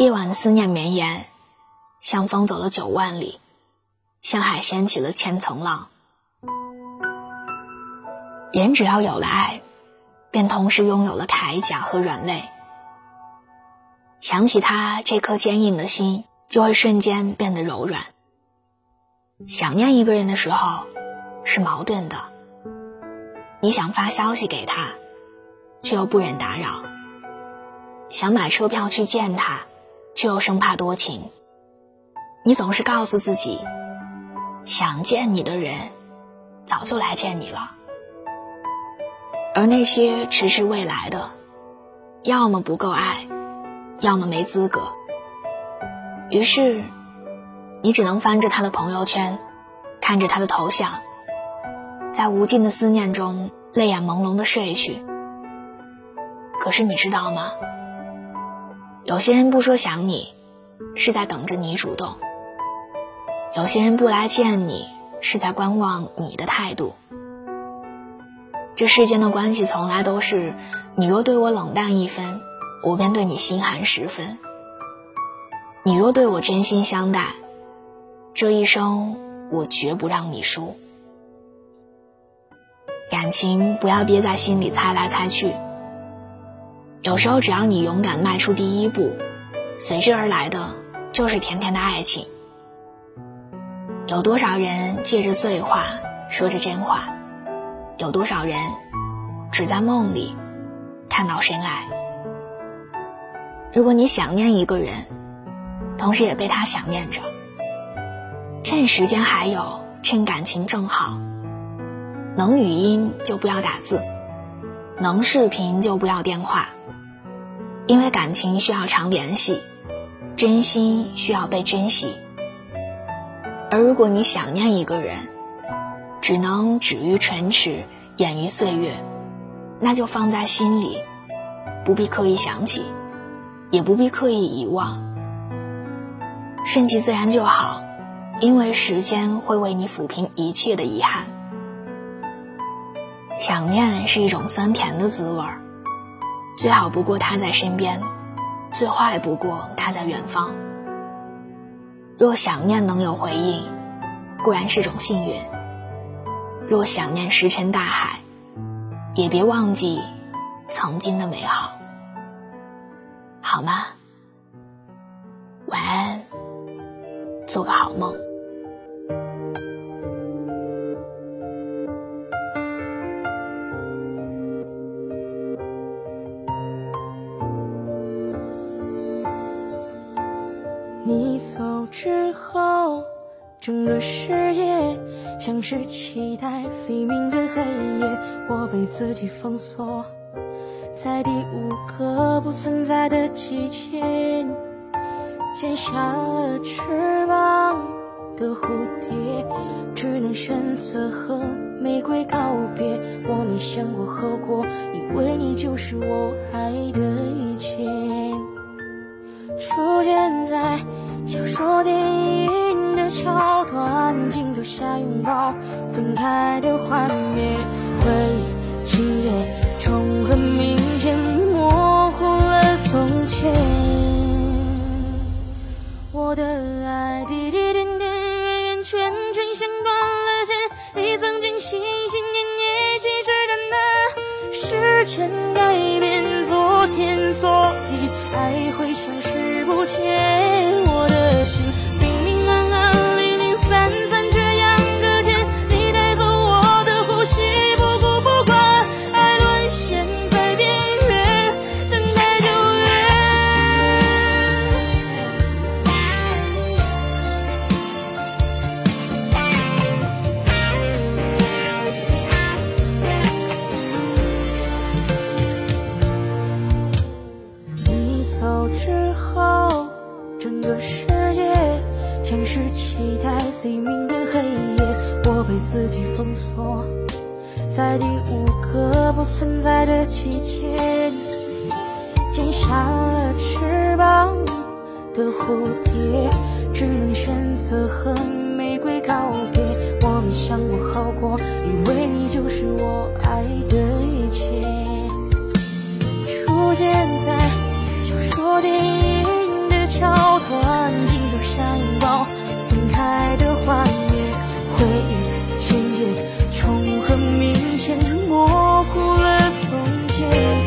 夜晚思念绵延，像风走了九万里，像海掀起了千层浪。人只要有了爱，便同时拥有了铠甲和软肋。想起他这颗坚硬的心，就会瞬间变得柔软。想念一个人的时候，是矛盾的。你想发消息给他，却又不忍打扰；想买车票去见他，却又生怕多情。你总是告诉自己，想见你的人，早就来见你了。而那些迟迟未来的，要么不够爱，要么没资格。于是。你只能翻着他的朋友圈，看着他的头像，在无尽的思念中泪眼朦胧的睡去。可是你知道吗？有些人不说想你，是在等着你主动；有些人不来见你，是在观望你的态度。这世间的关系从来都是，你若对我冷淡一分，我便对你心寒十分；你若对我真心相待。这一生，我绝不让你输。感情不要憋在心里猜来猜去。有时候，只要你勇敢迈出第一步，随之而来的就是甜甜的爱情。有多少人借着碎话说着真话？有多少人只在梦里看到深爱？如果你想念一个人，同时也被他想念着。趁时间还有，趁感情正好，能语音就不要打字，能视频就不要电话，因为感情需要常联系，真心需要被珍惜。而如果你想念一个人，只能止于唇齿，掩于岁月，那就放在心里，不必刻意想起，也不必刻意遗忘，顺其自然就好。因为时间会为你抚平一切的遗憾。想念是一种酸甜的滋味儿，最好不过他在身边，最坏不过他在远方。若想念能有回应，固然是种幸运；若想念石沉大海，也别忘记曾经的美好，好吗？晚安，做个好梦。走之后，整个世界像是期待黎明的黑夜。我被自己封锁在第五个不存在的季节，剪下了翅膀的蝴蝶，只能选择和玫瑰告别。我没想过后果，以为你就是我爱的一切。出现在小说、电影的桥段，镜头下拥抱分开的画面，回忆情节中很明显模糊了从前。我的爱滴滴点点圆圆圈圈像断了线，你曾经心心念念一起追赶的时间改变，爱会消失。不见我的心。自己封锁在第五个不存在的季节，剪下了翅膀的蝴蝶，只能选择和玫瑰告别。我没想过后果，以为你就是我爱的一切。出现在小说、电影的桥段，镜头下。重合明显模糊了从前。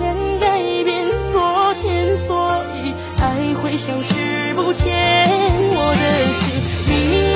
能改变昨天，所以爱会消失不见我的心。